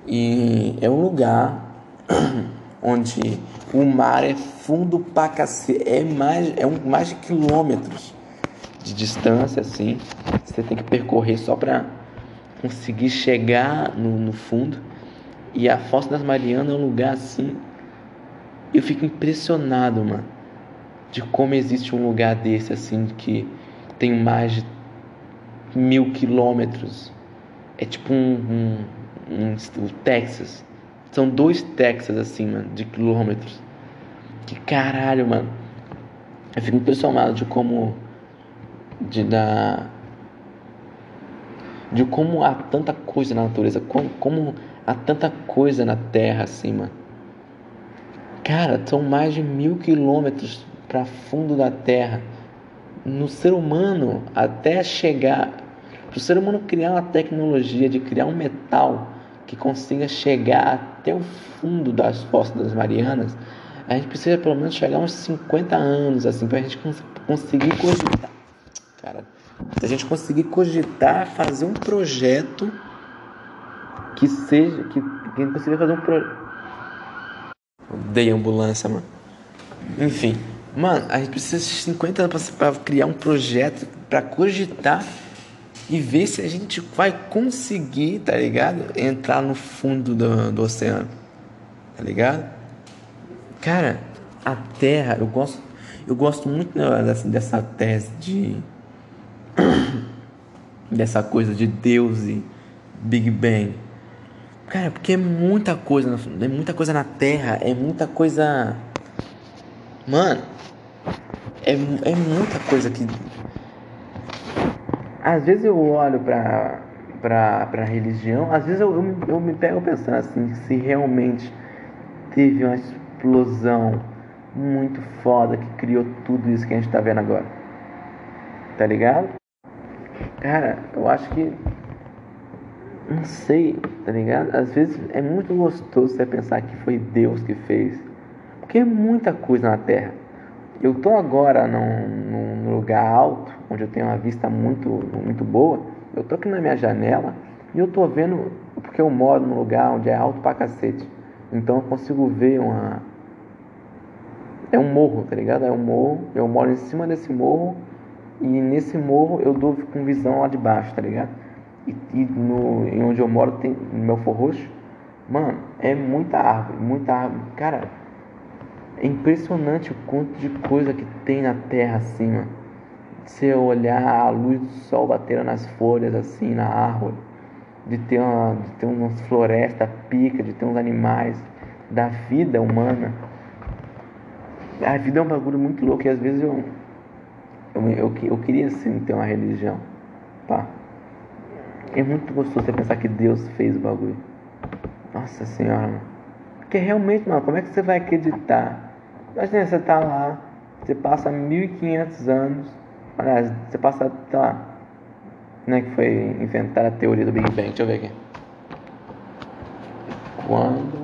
E é um lugar onde o mar é fundo pra cacete, é mais, é um, mais de quilômetros de distância, assim. Você tem que percorrer só pra conseguir chegar no, no fundo. E a Fossa das Marianas é um lugar assim. Eu fico impressionado, mano, de como existe um lugar desse, assim, que tem mais de mil quilômetros é tipo um, um, um, o Texas. São dois Texas assim, mano, de quilômetros. Que caralho, mano. Eu fico impressionado de como. De da. De como há tanta coisa na natureza. Como, como há tanta coisa na terra mano. Cara, são mais de mil quilômetros para fundo da terra. No ser humano, até chegar para o ser humano criar uma tecnologia de criar um metal que consiga chegar até o fundo das fossas das Marianas, a gente precisa pelo menos chegar uns 50 anos assim para a gente cons conseguir cogitar. Cara, se a gente conseguir cogitar fazer um projeto que seja que, que consiga fazer um projeto. Odeio ambulância, mano. Enfim, mano, a gente precisa de 50 anos para criar um projeto para cogitar e ver se a gente vai conseguir, tá ligado? Entrar no fundo do, do oceano, tá ligado? Cara, a Terra, eu gosto, eu gosto muito dessa, dessa tese de dessa coisa de Deus e Big Bang. Cara, porque é muita coisa, é muita coisa na Terra, é muita coisa. Mano, é, é muita coisa que às vezes eu olho para para a religião, às vezes eu, eu, eu me pego pensando assim, se realmente teve uma explosão muito foda que criou tudo isso que a gente tá vendo agora. Tá ligado? Cara, eu acho que. Não sei, tá ligado? Às vezes é muito gostoso você pensar que foi Deus que fez. Porque é muita coisa na Terra. Eu tô agora num, num lugar alto, onde eu tenho uma vista muito, muito boa. Eu tô aqui na minha janela, E eu tô vendo, porque eu moro num lugar onde é alto pra cacete. Então eu consigo ver uma. É um morro, tá ligado? É um morro. Eu moro em cima desse morro. E nesse morro eu dou com visão lá de baixo, tá ligado? E, e no, em onde eu moro, tem, no meu forroxo, mano, é muita árvore, muita árvore. Cara, é impressionante o quanto de coisa que tem na terra assim, mano. Você olhar a luz do sol batendo nas folhas assim, na árvore de ter, uma, de ter umas florestas pica, de ter uns animais, da vida humana. A vida é um bagulho muito louco e às vezes eu, eu, eu, eu queria sim ter uma religião. Pá. É muito gostoso você pensar que Deus fez o bagulho. Nossa senhora, mano. Porque realmente, mano, como é que você vai acreditar? Imagina, você tá lá, você passa 1500 anos, aliás, você passa, sei lá, né, que foi inventar a teoria do Big Bang. Deixa eu ver aqui. Quando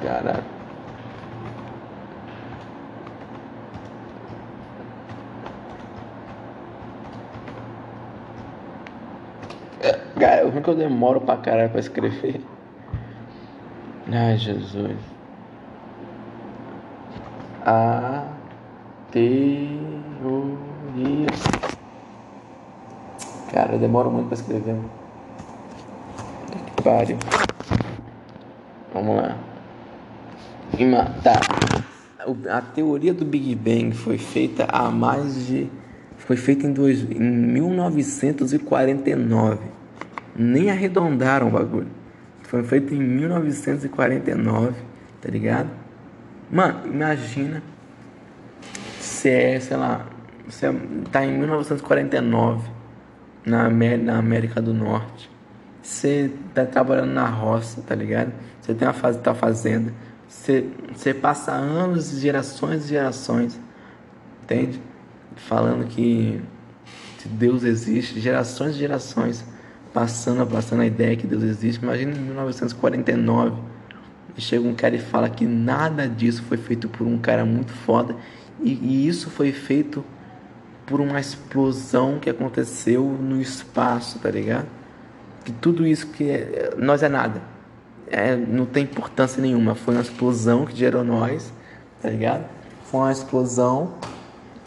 Caraca. Cara, o que eu demoro pra caralho pra escrever. Ai, Jesus a teoria. Cara, demora muito para escrever. Que pariu. Vamos lá. Tá. A teoria do Big Bang foi feita há mais de. Foi feita em, dois, em 1949. Nem arredondaram o bagulho. Foi feita em 1949, tá ligado? Mano, imagina se é, sei lá, você tá em 1949 na América, na América do Norte. Você tá trabalhando na roça, tá ligado? Você tem uma fase tá fazenda. Você, você passa anos, gerações e gerações, entende? Falando que Deus existe, gerações e gerações passando, passando a ideia que Deus existe. Imagina em 1949 e chega um cara e fala que nada disso foi feito por um cara muito foda e, e isso foi feito por uma explosão que aconteceu no espaço, tá ligado? Que tudo isso que é, nós é nada, é, não tem importância nenhuma. Foi uma explosão que gerou nós, tá ligado? Foi uma explosão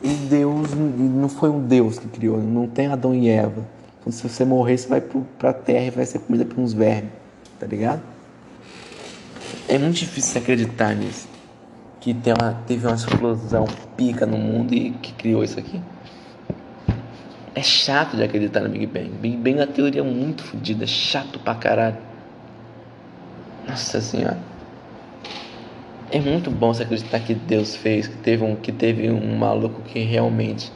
e Deus não foi um Deus que criou, não tem Adão e Eva. Então, se você morrer, você vai para a terra e vai ser comida por uns vermes, tá ligado? É muito difícil acreditar nisso. Que tem uma, teve uma explosão pica no mundo e que criou isso aqui. É chato de acreditar no Big Bang. Big Bang é uma teoria muito fodida, chato pra caralho. Nossa senhora. É muito bom você acreditar que Deus fez, que teve um, que teve um maluco que realmente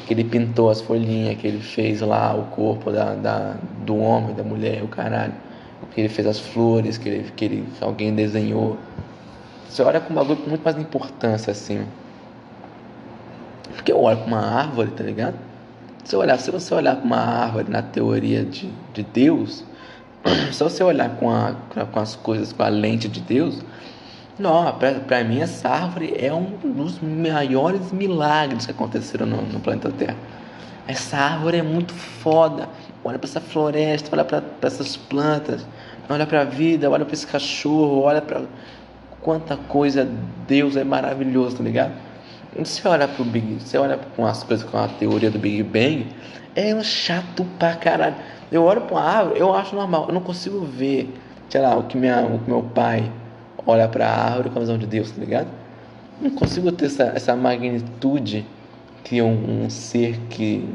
que ele pintou as folhinhas, que ele fez lá o corpo da, da, do homem, da mulher, o caralho que ele fez as flores, que, ele, que ele, alguém desenhou. Você olha com um bagulho com muito mais importância assim. Porque eu olho com uma árvore, tá ligado? Se, olhar, se você olhar com uma árvore na teoria de, de Deus, se você olhar com, a, com as coisas com a lente de Deus, não, para mim essa árvore é um dos maiores milagres que aconteceram no, no planeta Terra. Essa árvore é muito foda. Olha para essa floresta, olha para essas plantas, olha para a vida, olha para esse cachorro, olha para quanta coisa Deus é maravilhoso, tá ligado? Você olha pro Big, você olha com as coisas com a teoria do Big Bang, é um chato pra caralho. Eu olho para uma árvore, eu acho normal, eu não consigo ver, sei lá, o que, minha, o que meu pai olha para a árvore com a visão de Deus, tá ligado? Não consigo ter essa, essa magnitude que um, um ser que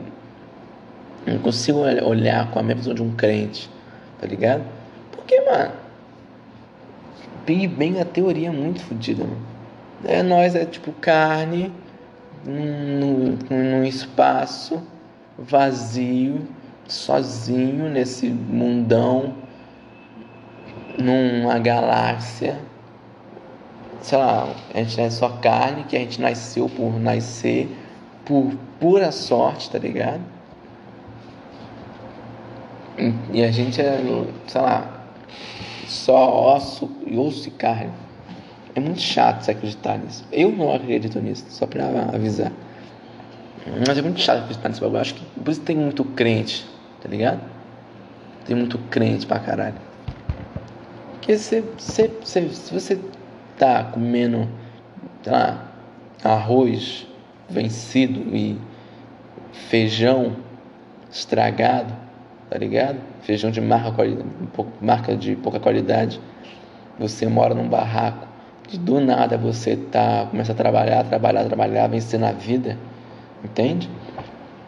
não consigo olhar com a mesma visão de um crente, tá ligado? Porque, mano, Big Bang a teoria é muito fodida, mano. É, nós é tipo carne num, num espaço vazio, sozinho nesse mundão, numa galáxia. Sei lá, a gente é só carne que a gente nasceu por nascer por pura sorte, tá ligado? E a gente é, sei lá, só osso e osso e carne. É muito chato você acreditar nisso. Eu não acredito nisso, só pra avisar. Mas é muito chato acreditar nesse bagulho. Acho que por isso tem muito crente, tá ligado? Tem muito crente pra caralho. Porque se, se, se, se você tá comendo, sei lá, arroz vencido e feijão estragado, tá ligado? Feijão de marca, marca de pouca qualidade. Você mora num barraco, e do nada você tá, começa a trabalhar, trabalhar, trabalhar, vencer na vida, entende?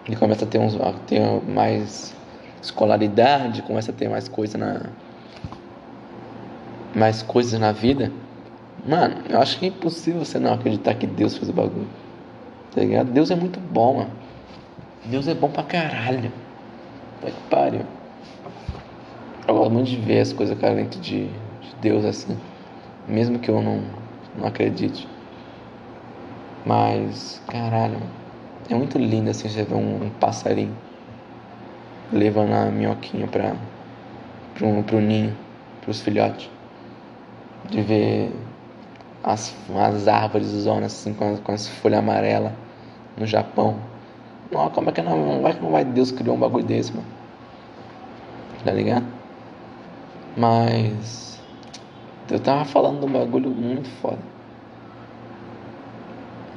E começa a ter, uns, ter mais escolaridade, começa a ter mais coisa na mais coisas na vida. Mano, eu acho que é impossível você não acreditar que Deus fez o bagulho. Tá ligado? Deus é muito bom, mano. Deus é bom pra caralho. Puta que pariu. Eu gosto muito de ver as coisas carentes de, de Deus assim. Mesmo que eu não, não acredite. Mas, caralho, é muito lindo assim você ver um, um passarinho levando a minhoquinha pra, pro, pro ninho, pros filhotes. De ver as, as árvores zonas assim com com as folhas amarelas no Japão. Não, como é que não, é que não vai Deus criou um bagulho desse, mano? Tá ligado? Mas eu tava falando de um bagulho muito foda.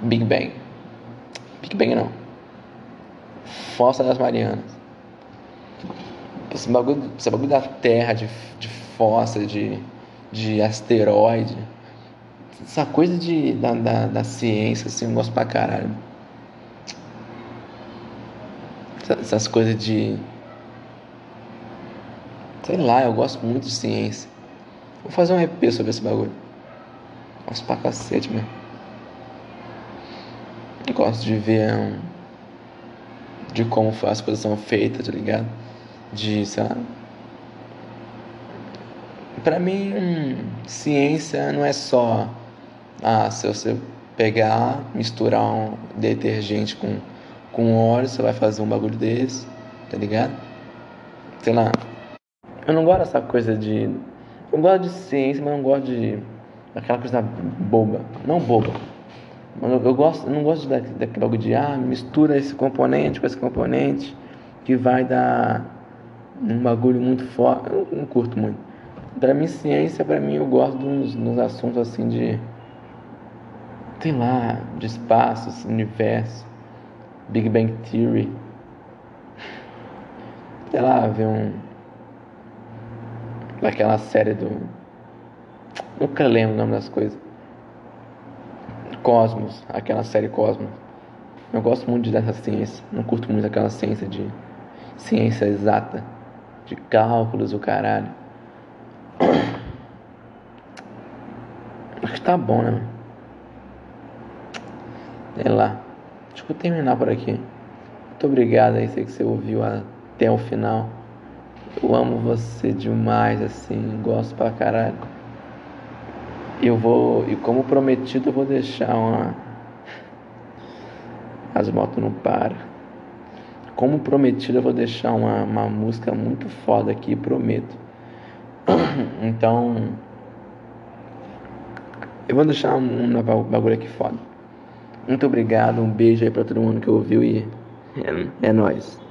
Big Bang. Big Bang não. Fossa das Marianas. Esse bagulho, esse bagulho da Terra, de, de fossa, de, de asteroide. Essa coisa de, da, da, da ciência, assim, eu gosto pra caralho essas coisas de. Sei lá, eu gosto muito de ciência. Vou fazer um EP sobre esse bagulho. Gosto pra cacete mesmo. Gosto de ver um, de como as coisas são feitas, tá ligado? De, sei lá. Pra mim, ciência não é só. Ah, se você pegar, misturar um detergente com com óleo, você vai fazer um bagulho desse, tá ligado? Sei lá. Eu não gosto dessa coisa de. Eu gosto de ciência, mas não gosto de. daquela coisa boba. Não boba. Mas eu, eu gosto, eu não gosto da, daquele bagulho de. Ah, mistura esse componente com esse componente que vai dar um bagulho muito forte. Eu não curto muito. Pra mim, ciência, pra mim, eu gosto dos, dos assuntos assim de. Sei lá, de espaço, universo. Big Bang Theory. Sei lá, ver um. Daquela série do. Nunca lembro o nome das coisas. Cosmos, aquela série Cosmos. Eu gosto muito dessa ciência. Não curto muito aquela ciência de. Ciência exata. De cálculos, o caralho. Acho que tá bom, né? Sei lá. Acho que terminar por aqui. Muito obrigado aí, sei que você ouviu até o final. Eu amo você demais, assim, gosto pra caralho. Eu vou, e como prometido, eu vou deixar uma. As motos não param. Como prometido, eu vou deixar uma, uma música muito foda aqui, prometo. Então. Eu vou deixar um, um bagulho aqui foda. Muito obrigado, um beijo aí pra todo mundo que ouviu e é, é nóis.